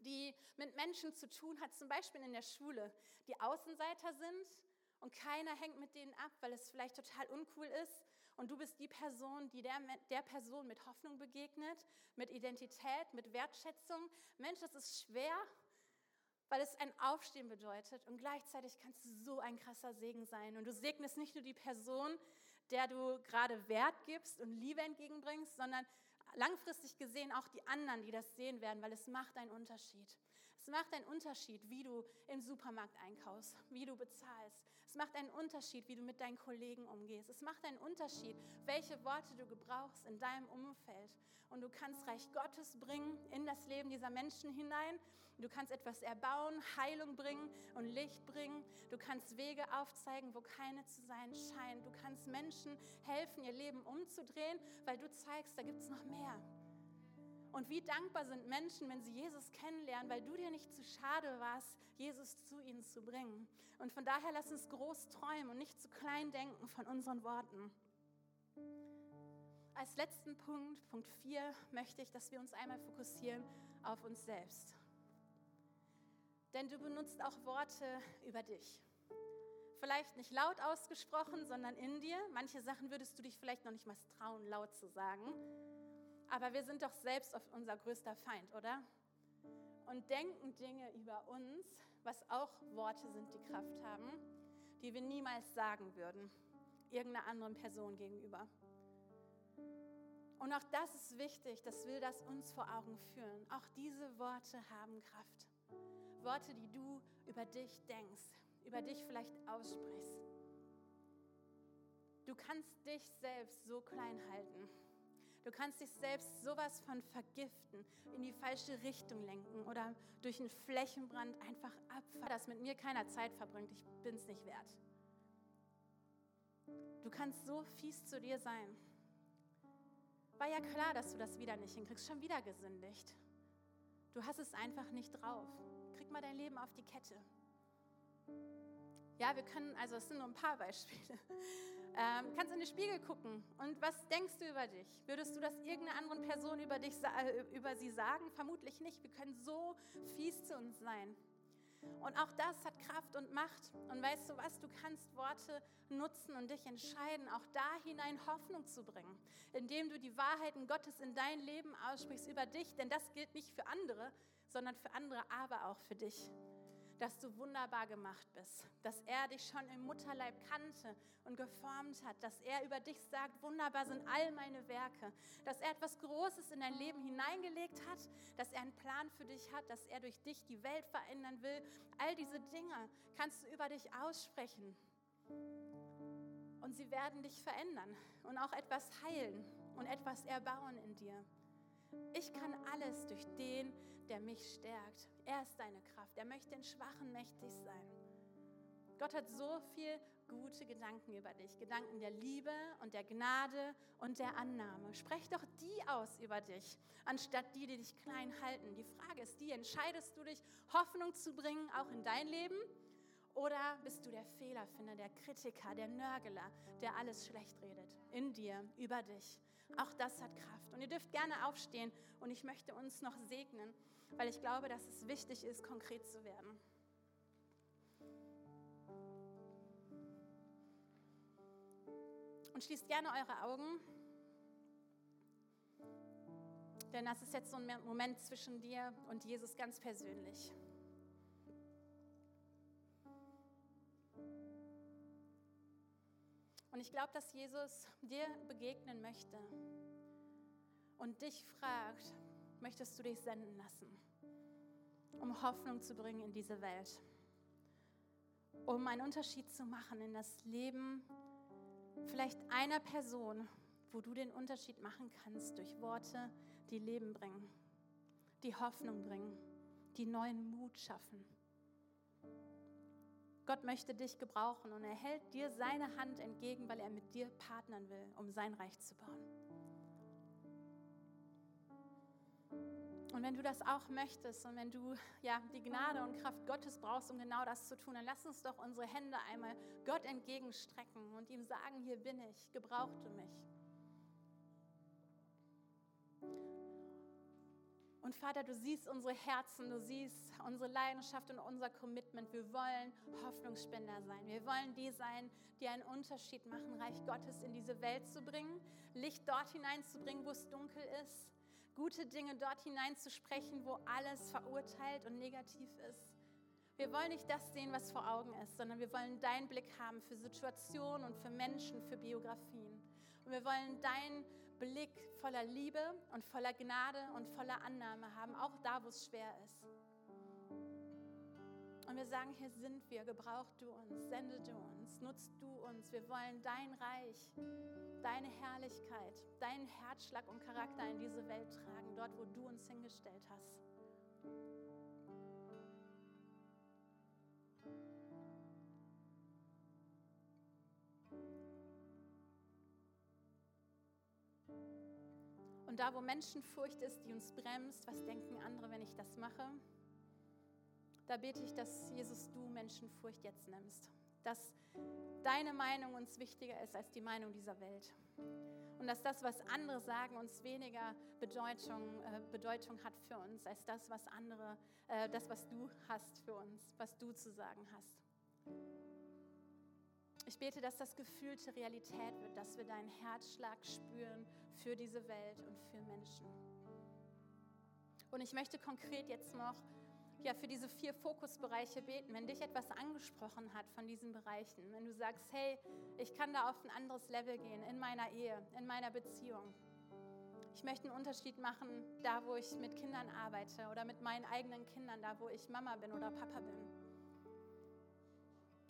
Die mit Menschen zu tun hat, zum Beispiel in der Schule, die Außenseiter sind und keiner hängt mit denen ab, weil es vielleicht total uncool ist und du bist die Person, die der, der Person mit Hoffnung begegnet, mit Identität, mit Wertschätzung. Mensch, das ist schwer, weil es ein Aufstehen bedeutet und gleichzeitig kannst du so ein krasser Segen sein. Und du segnest nicht nur die Person, der du gerade Wert gibst und Liebe entgegenbringst, sondern langfristig gesehen auch die anderen, die das sehen werden, weil es macht einen Unterschied. Es macht einen Unterschied, wie du im Supermarkt einkaufst, wie du bezahlst. Es macht einen Unterschied, wie du mit deinen Kollegen umgehst. Es macht einen Unterschied, welche Worte du gebrauchst in deinem Umfeld. Und du kannst Reich Gottes bringen in das Leben dieser Menschen hinein. Du kannst etwas erbauen, Heilung bringen und Licht bringen. Du kannst Wege aufzeigen, wo keine zu sein scheint. Du kannst Menschen helfen, ihr Leben umzudrehen, weil du zeigst, da gibt es noch mehr. Und wie dankbar sind Menschen, wenn sie Jesus kennenlernen, weil du dir nicht zu schade warst, Jesus zu ihnen zu bringen. Und von daher lass uns groß träumen und nicht zu klein denken von unseren Worten. Als letzten Punkt, Punkt 4, möchte ich, dass wir uns einmal fokussieren auf uns selbst. Denn du benutzt auch Worte über dich. Vielleicht nicht laut ausgesprochen, sondern in dir. Manche Sachen würdest du dich vielleicht noch nicht mal trauen, laut zu sagen. Aber wir sind doch selbst unser größter Feind, oder? Und denken Dinge über uns, was auch Worte sind, die Kraft haben, die wir niemals sagen würden, irgendeiner anderen Person gegenüber. Und auch das ist wichtig, dass wir das uns vor Augen führen. Auch diese Worte haben Kraft. Worte, die du über dich denkst, über dich vielleicht aussprichst. Du kannst dich selbst so klein halten. Du kannst dich selbst sowas von vergiften, in die falsche Richtung lenken oder durch einen Flächenbrand einfach abfallen, das mit mir keiner Zeit verbringt. Ich bin es nicht wert. Du kannst so fies zu dir sein. War ja klar, dass du das wieder nicht hinkriegst, schon wieder gesündigt. Du hast es einfach nicht drauf. Krieg mal dein Leben auf die Kette. Ja, wir können, also es sind nur ein paar Beispiele. Ähm, kannst in den Spiegel gucken und was denkst du über dich? Würdest du das irgendeiner anderen Person über, dich, äh, über sie sagen? Vermutlich nicht. Wir können so fies zu uns sein. Und auch das hat Kraft und Macht. Und weißt du was, du kannst Worte nutzen und dich entscheiden, auch da hinein Hoffnung zu bringen, indem du die Wahrheiten Gottes in dein Leben aussprichst über dich, denn das gilt nicht für andere, sondern für andere, aber auch für dich dass du wunderbar gemacht bist, dass er dich schon im Mutterleib kannte und geformt hat, dass er über dich sagt, wunderbar sind all meine Werke, dass er etwas Großes in dein Leben hineingelegt hat, dass er einen Plan für dich hat, dass er durch dich die Welt verändern will. All diese Dinge kannst du über dich aussprechen. Und sie werden dich verändern und auch etwas heilen und etwas erbauen in dir. Ich kann alles durch den, der mich stärkt. Er ist Kraft. Er möchte den Schwachen mächtig sein. Gott hat so viel gute Gedanken über dich. Gedanken der Liebe und der Gnade und der Annahme. Sprech doch die aus über dich, anstatt die, die dich klein halten. Die Frage ist die, entscheidest du dich, Hoffnung zu bringen, auch in dein Leben? Oder bist du der Fehlerfinder, der Kritiker, der Nörgeler, der alles schlecht redet? In dir, über dich. Auch das hat Kraft. Und ihr dürft gerne aufstehen und ich möchte uns noch segnen, weil ich glaube, dass es wichtig ist, konkret zu werden. Und schließt gerne eure Augen, denn das ist jetzt so ein Moment zwischen dir und Jesus ganz persönlich. Und ich glaube, dass Jesus dir begegnen möchte und dich fragt, möchtest du dich senden lassen, um Hoffnung zu bringen in diese Welt, um einen Unterschied zu machen in das Leben vielleicht einer Person, wo du den Unterschied machen kannst durch Worte, die Leben bringen, die Hoffnung bringen, die neuen Mut schaffen. Gott möchte dich gebrauchen und er hält dir seine Hand entgegen, weil er mit dir partnern will, um sein Reich zu bauen. Und wenn du das auch möchtest und wenn du ja die Gnade und Kraft Gottes brauchst, um genau das zu tun, dann lass uns doch unsere Hände einmal Gott entgegenstrecken und ihm sagen, hier bin ich, gebrauch du mich. Und Vater, du siehst unsere Herzen, du siehst unsere Leidenschaft und unser Commitment. Wir wollen Hoffnungsspender sein. Wir wollen die sein, die einen Unterschied machen, Reich Gottes in diese Welt zu bringen, Licht dort hineinzubringen, wo es dunkel ist, gute Dinge dort hineinzusprechen, wo alles verurteilt und negativ ist. Wir wollen nicht das sehen, was vor Augen ist, sondern wir wollen deinen Blick haben für Situationen und für Menschen, für Biografien. Und wir wollen deinen Blick voller Liebe und voller Gnade und voller Annahme haben, auch da, wo es schwer ist. Und wir sagen, hier sind wir, gebrauch du uns, sende du uns, nutzt du uns. Wir wollen dein Reich, deine Herrlichkeit, deinen Herzschlag und Charakter in diese Welt tragen, dort, wo du uns hingestellt hast. Und da, wo Menschenfurcht ist, die uns bremst, was denken andere, wenn ich das mache? Da bete ich, dass Jesus du Menschenfurcht jetzt nimmst. Dass deine Meinung uns wichtiger ist als die Meinung dieser Welt. Und dass das, was andere sagen, uns weniger Bedeutung, äh, Bedeutung hat für uns, als das, was andere, äh, das, was du hast für uns, was du zu sagen hast. Ich bete, dass das gefühlte Realität wird, dass wir deinen Herzschlag spüren für diese Welt und für Menschen. Und ich möchte konkret jetzt noch ja, für diese vier Fokusbereiche beten. Wenn dich etwas angesprochen hat von diesen Bereichen, wenn du sagst, hey, ich kann da auf ein anderes Level gehen in meiner Ehe, in meiner Beziehung. Ich möchte einen Unterschied machen, da wo ich mit Kindern arbeite oder mit meinen eigenen Kindern, da wo ich Mama bin oder Papa bin.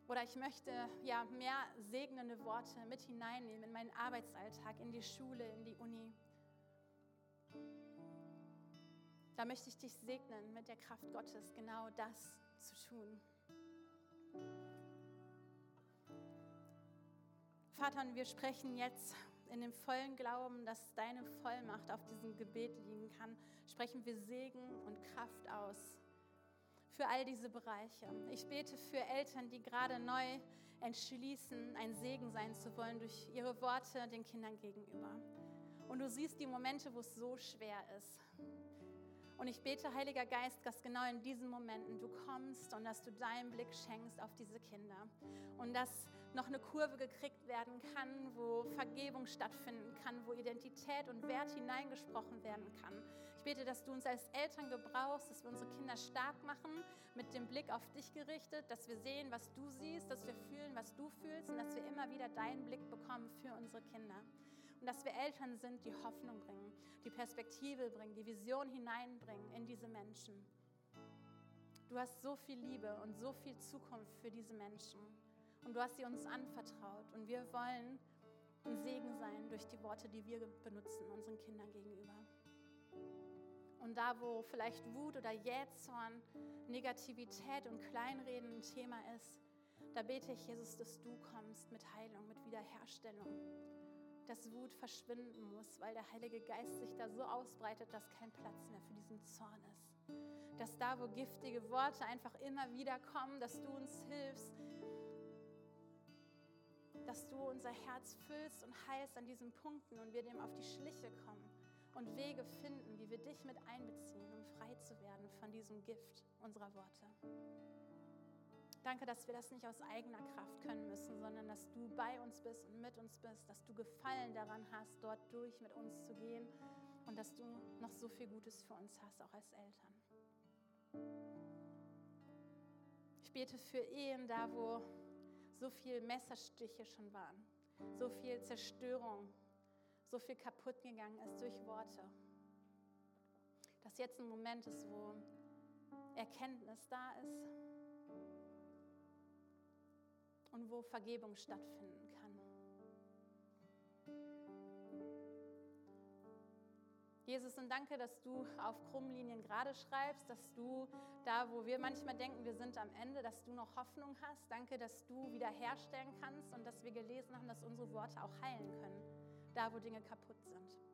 Oder ich möchte ja mehr segnende Worte mit hineinnehmen in meinen Arbeitsalltag, in die Schule, in die Uni. Da möchte ich dich segnen mit der Kraft Gottes, genau das zu tun. Vater, und wir sprechen jetzt in dem vollen Glauben, dass deine Vollmacht auf diesem Gebet liegen kann, sprechen wir Segen und Kraft aus für all diese Bereiche. Ich bete für Eltern, die gerade neu entschließen, ein Segen sein zu wollen durch ihre Worte den Kindern gegenüber. Und du siehst die Momente, wo es so schwer ist. Und ich bete, Heiliger Geist, dass genau in diesen Momenten du kommst und dass du deinen Blick schenkst auf diese Kinder. Und dass noch eine Kurve gekriegt werden kann, wo Vergebung stattfinden kann, wo Identität und Wert hineingesprochen werden kann. Ich bete, dass du uns als Eltern gebrauchst, dass wir unsere Kinder stark machen, mit dem Blick auf dich gerichtet, dass wir sehen, was du siehst, dass wir fühlen, was du fühlst und dass wir immer wieder deinen Blick bekommen für unsere Kinder. Und dass wir Eltern sind, die Hoffnung bringen, die Perspektive bringen, die Vision hineinbringen in diese Menschen. Du hast so viel Liebe und so viel Zukunft für diese Menschen. Und du hast sie uns anvertraut. Und wir wollen ein Segen sein durch die Worte, die wir benutzen unseren Kindern gegenüber. Und da, wo vielleicht Wut oder Jähzorn, Negativität und Kleinreden ein Thema ist, da bete ich, Jesus, dass du kommst mit Heilung, mit Wiederherstellung. Dass Wut verschwinden muss, weil der Heilige Geist sich da so ausbreitet, dass kein Platz mehr für diesen Zorn ist. Dass da, wo giftige Worte einfach immer wieder kommen, dass du uns hilfst, dass du unser Herz füllst und heilst an diesen Punkten und wir dem auf die Schliche kommen und Wege finden, wie wir dich mit einbeziehen, um frei zu werden von diesem Gift unserer Worte. Danke, dass wir das nicht aus eigener Kraft können müssen, sondern dass du bei uns bist und mit uns bist, dass du Gefallen daran hast, dort durch mit uns zu gehen und dass du noch so viel Gutes für uns hast, auch als Eltern. Ich bete für Ehen da, wo so viel Messerstiche schon waren, so viel Zerstörung, so viel kaputt gegangen ist durch Worte. Dass jetzt ein Moment ist, wo Erkenntnis da ist und wo Vergebung stattfinden kann. Jesus, und danke, dass du auf Krummlinien gerade schreibst, dass du da, wo wir manchmal denken, wir sind am Ende, dass du noch Hoffnung hast. Danke, dass du wiederherstellen kannst und dass wir gelesen haben, dass unsere Worte auch heilen können, da, wo Dinge kaputt sind.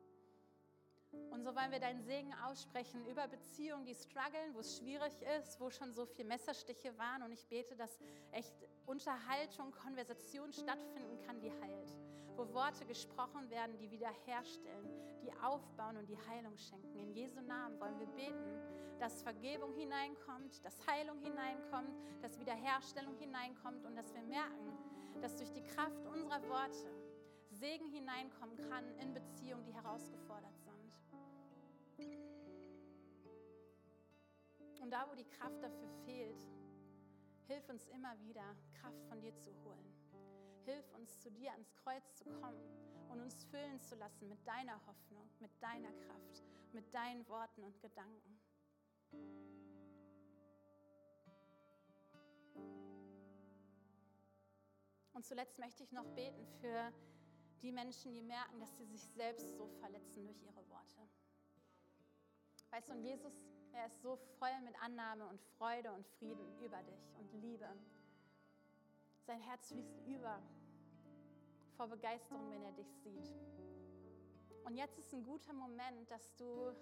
Und so wollen wir deinen Segen aussprechen über Beziehungen, die strugglen, wo es schwierig ist, wo schon so viele Messerstiche waren. Und ich bete, dass echt Unterhaltung, Konversation stattfinden kann, die heilt. Wo Worte gesprochen werden, die wiederherstellen, die aufbauen und die Heilung schenken. In Jesu Namen wollen wir beten, dass Vergebung hineinkommt, dass Heilung hineinkommt, dass Wiederherstellung hineinkommt und dass wir merken, dass durch die Kraft unserer Worte Segen hineinkommen kann in Beziehungen, die herausgefordert Und da, wo die Kraft dafür fehlt, hilf uns immer wieder, Kraft von dir zu holen. Hilf uns, zu dir ans Kreuz zu kommen und uns füllen zu lassen mit deiner Hoffnung, mit deiner Kraft, mit deinen Worten und Gedanken. Und zuletzt möchte ich noch beten für die Menschen, die merken, dass sie sich selbst so verletzen durch ihre Worte. Weißt du, und Jesus, er ist so voll mit Annahme und Freude und Frieden über dich und Liebe. Sein Herz fließt über vor Begeisterung, wenn er dich sieht. Und jetzt ist ein guter Moment, dass du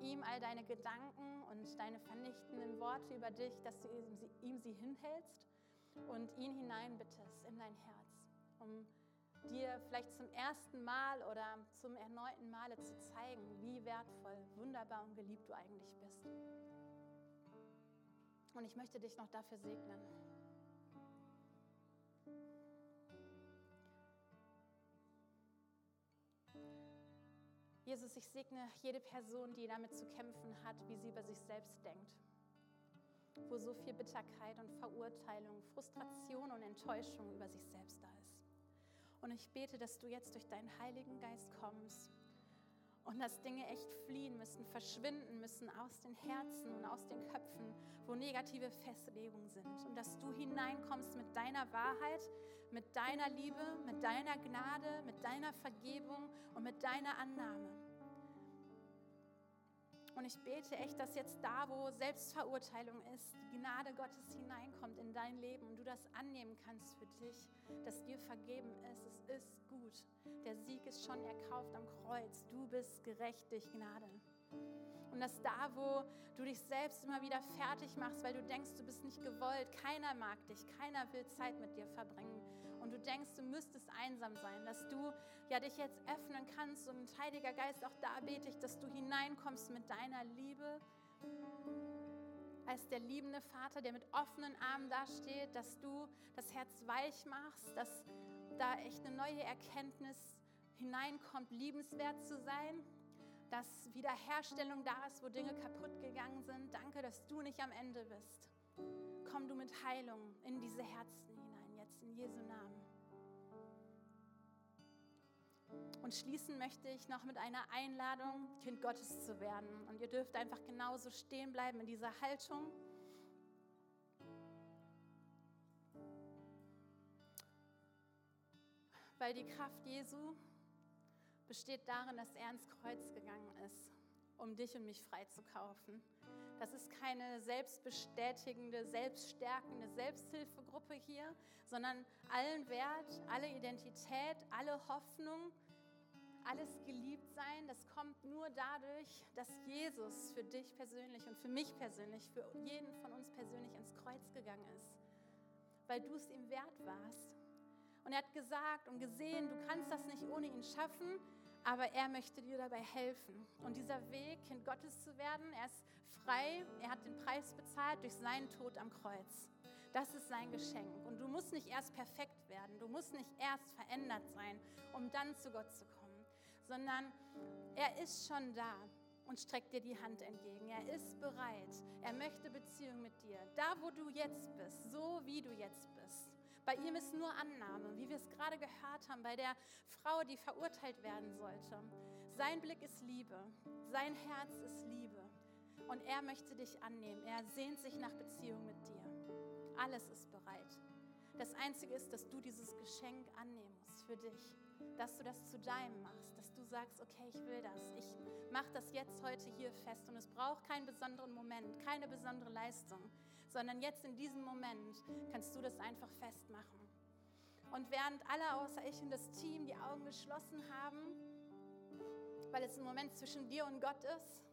ihm all deine Gedanken und deine vernichtenden Worte über dich, dass du ihm sie, ihm sie hinhältst und ihn hineinbittest in dein Herz, um dir vielleicht zum ersten Mal oder zum erneuten Male zu zeigen, wie wertvoll, wunderbar und geliebt du eigentlich bist. Und ich möchte dich noch dafür segnen. Jesus, ich segne jede Person, die damit zu kämpfen hat, wie sie über sich selbst denkt, wo so viel Bitterkeit und Verurteilung, Frustration und Enttäuschung über sich selbst da ist. Und ich bete, dass du jetzt durch deinen Heiligen Geist kommst und dass Dinge echt fliehen müssen, verschwinden müssen aus den Herzen und aus den Köpfen, wo negative Festlegungen sind. Und dass du hineinkommst mit deiner Wahrheit, mit deiner Liebe, mit deiner Gnade, mit deiner Vergebung und mit deiner Annahme. Und ich bete echt, dass jetzt da, wo Selbstverurteilung ist, die Gnade Gottes hineinkommt in dein Leben und du das annehmen kannst für dich, dass dir vergeben ist. Es ist gut. Der Sieg ist schon erkauft am Kreuz. Du bist gerecht durch Gnade. Und dass da, wo du dich selbst immer wieder fertig machst, weil du denkst, du bist nicht gewollt, keiner mag dich, keiner will Zeit mit dir verbringen. Und du denkst, du müsstest einsam sein, dass du ja dich jetzt öffnen kannst. Und Heiliger Geist, auch da bete ich, dass du hineinkommst mit deiner Liebe als der liebende Vater, der mit offenen Armen dasteht, dass du das Herz weich machst, dass da echt eine neue Erkenntnis hineinkommt, liebenswert zu sein, dass Wiederherstellung da ist, wo Dinge kaputt gegangen sind. Danke, dass du nicht am Ende bist. Komm du mit Heilung in diese Herzen hinein, jetzt in Jesu Namen. Und schließen möchte ich noch mit einer Einladung, Kind Gottes zu werden. Und ihr dürft einfach genauso stehen bleiben in dieser Haltung. Weil die Kraft Jesu besteht darin, dass er ins Kreuz gegangen ist, um dich und mich freizukaufen. Das ist keine selbstbestätigende, selbststärkende Selbsthilfegruppe hier, sondern allen Wert, alle Identität, alle Hoffnung, alles Geliebtsein, das kommt nur dadurch, dass Jesus für dich persönlich und für mich persönlich, für jeden von uns persönlich ins Kreuz gegangen ist, weil du es ihm wert warst. Und er hat gesagt und gesehen, du kannst das nicht ohne ihn schaffen, aber er möchte dir dabei helfen. Und dieser Weg, Kind Gottes zu werden, er ist frei, er hat den Preis bezahlt durch seinen Tod am Kreuz. Das ist sein Geschenk. Und du musst nicht erst perfekt werden, du musst nicht erst verändert sein, um dann zu Gott zu kommen, sondern er ist schon da und streckt dir die Hand entgegen. Er ist bereit. Er möchte Beziehung mit dir. Da, wo du jetzt bist, so wie du jetzt bist. Bei ihm ist nur Annahme, wie wir es gerade gehört haben, bei der Frau, die verurteilt werden sollte. Sein Blick ist Liebe, sein Herz ist Liebe. Und er möchte dich annehmen. Er sehnt sich nach Beziehung mit dir. Alles ist bereit. Das Einzige ist, dass du dieses Geschenk annehmen musst für dich. Dass du das zu deinem machst. Dass du sagst, okay, ich will das. Ich mache das jetzt heute hier fest. Und es braucht keinen besonderen Moment, keine besondere Leistung sondern jetzt in diesem Moment kannst du das einfach festmachen. Und während alle außer ich und das Team die Augen geschlossen haben, weil es ein Moment zwischen dir und Gott ist,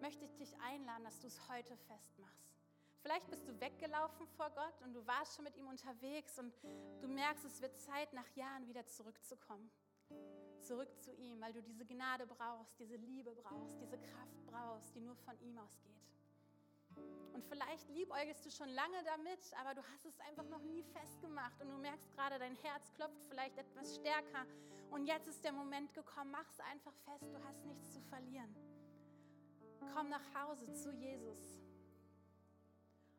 möchte ich dich einladen, dass du es heute festmachst. Vielleicht bist du weggelaufen vor Gott und du warst schon mit ihm unterwegs und du merkst, es wird Zeit, nach Jahren wieder zurückzukommen. Zurück zu ihm, weil du diese Gnade brauchst, diese Liebe brauchst, diese Kraft brauchst, die nur von ihm ausgeht. Und vielleicht liebäugelst du schon lange damit, aber du hast es einfach noch nie festgemacht und du merkst gerade, dein Herz klopft vielleicht etwas stärker. Und jetzt ist der Moment gekommen, mach es einfach fest, du hast nichts zu verlieren. Komm nach Hause zu Jesus.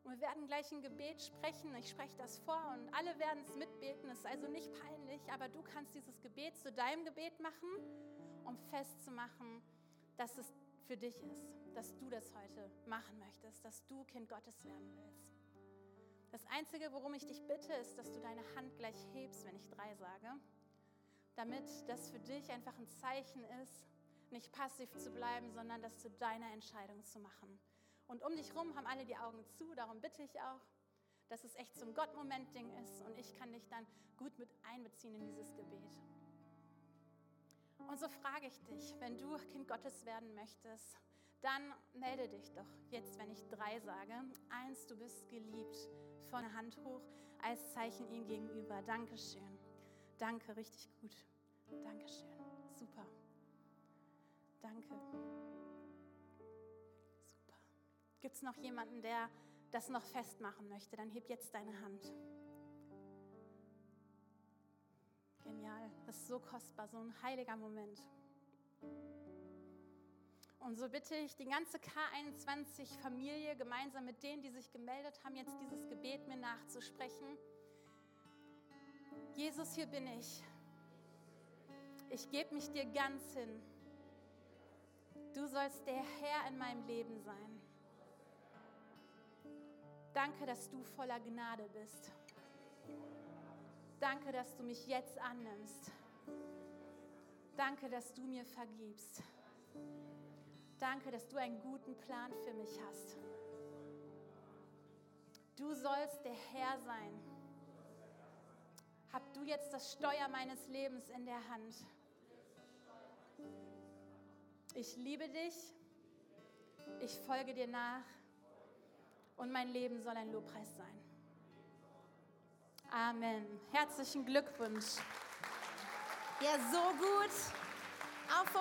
Und wir werden gleich ein Gebet sprechen. Ich spreche das vor und alle werden es mitbeten. Es ist also nicht peinlich, aber du kannst dieses Gebet zu deinem Gebet machen, um festzumachen, dass es für dich ist dass du das heute machen möchtest, dass du Kind Gottes werden willst. Das Einzige, worum ich dich bitte, ist, dass du deine Hand gleich hebst, wenn ich drei sage, damit das für dich einfach ein Zeichen ist, nicht passiv zu bleiben, sondern das zu deiner Entscheidung zu machen. Und um dich rum haben alle die Augen zu, darum bitte ich auch, dass es echt so ein Gott-Moment-Ding ist und ich kann dich dann gut mit einbeziehen in dieses Gebet. Und so frage ich dich, wenn du Kind Gottes werden möchtest, dann melde dich doch jetzt, wenn ich drei sage. Eins, du bist geliebt. Von Hand hoch als Zeichen ihm gegenüber. Dankeschön. Danke, richtig gut. Dankeschön. Super. Danke. Super. Gibt es noch jemanden, der das noch festmachen möchte? Dann heb jetzt deine Hand. Das ist so kostbar, so ein heiliger Moment. Und so bitte ich die ganze K21-Familie gemeinsam mit denen, die sich gemeldet haben, jetzt dieses Gebet mir nachzusprechen. Jesus, hier bin ich. Ich gebe mich dir ganz hin. Du sollst der Herr in meinem Leben sein. Danke, dass du voller Gnade bist. Danke, dass du mich jetzt annimmst. Danke, dass du mir vergibst. Danke, dass du einen guten Plan für mich hast. Du sollst der Herr sein. Hab du jetzt das Steuer meines Lebens in der Hand. Ich liebe dich. Ich folge dir nach. Und mein Leben soll ein Lobpreis sein. Amen. Herzlichen Glückwunsch. Ja, so gut. Auch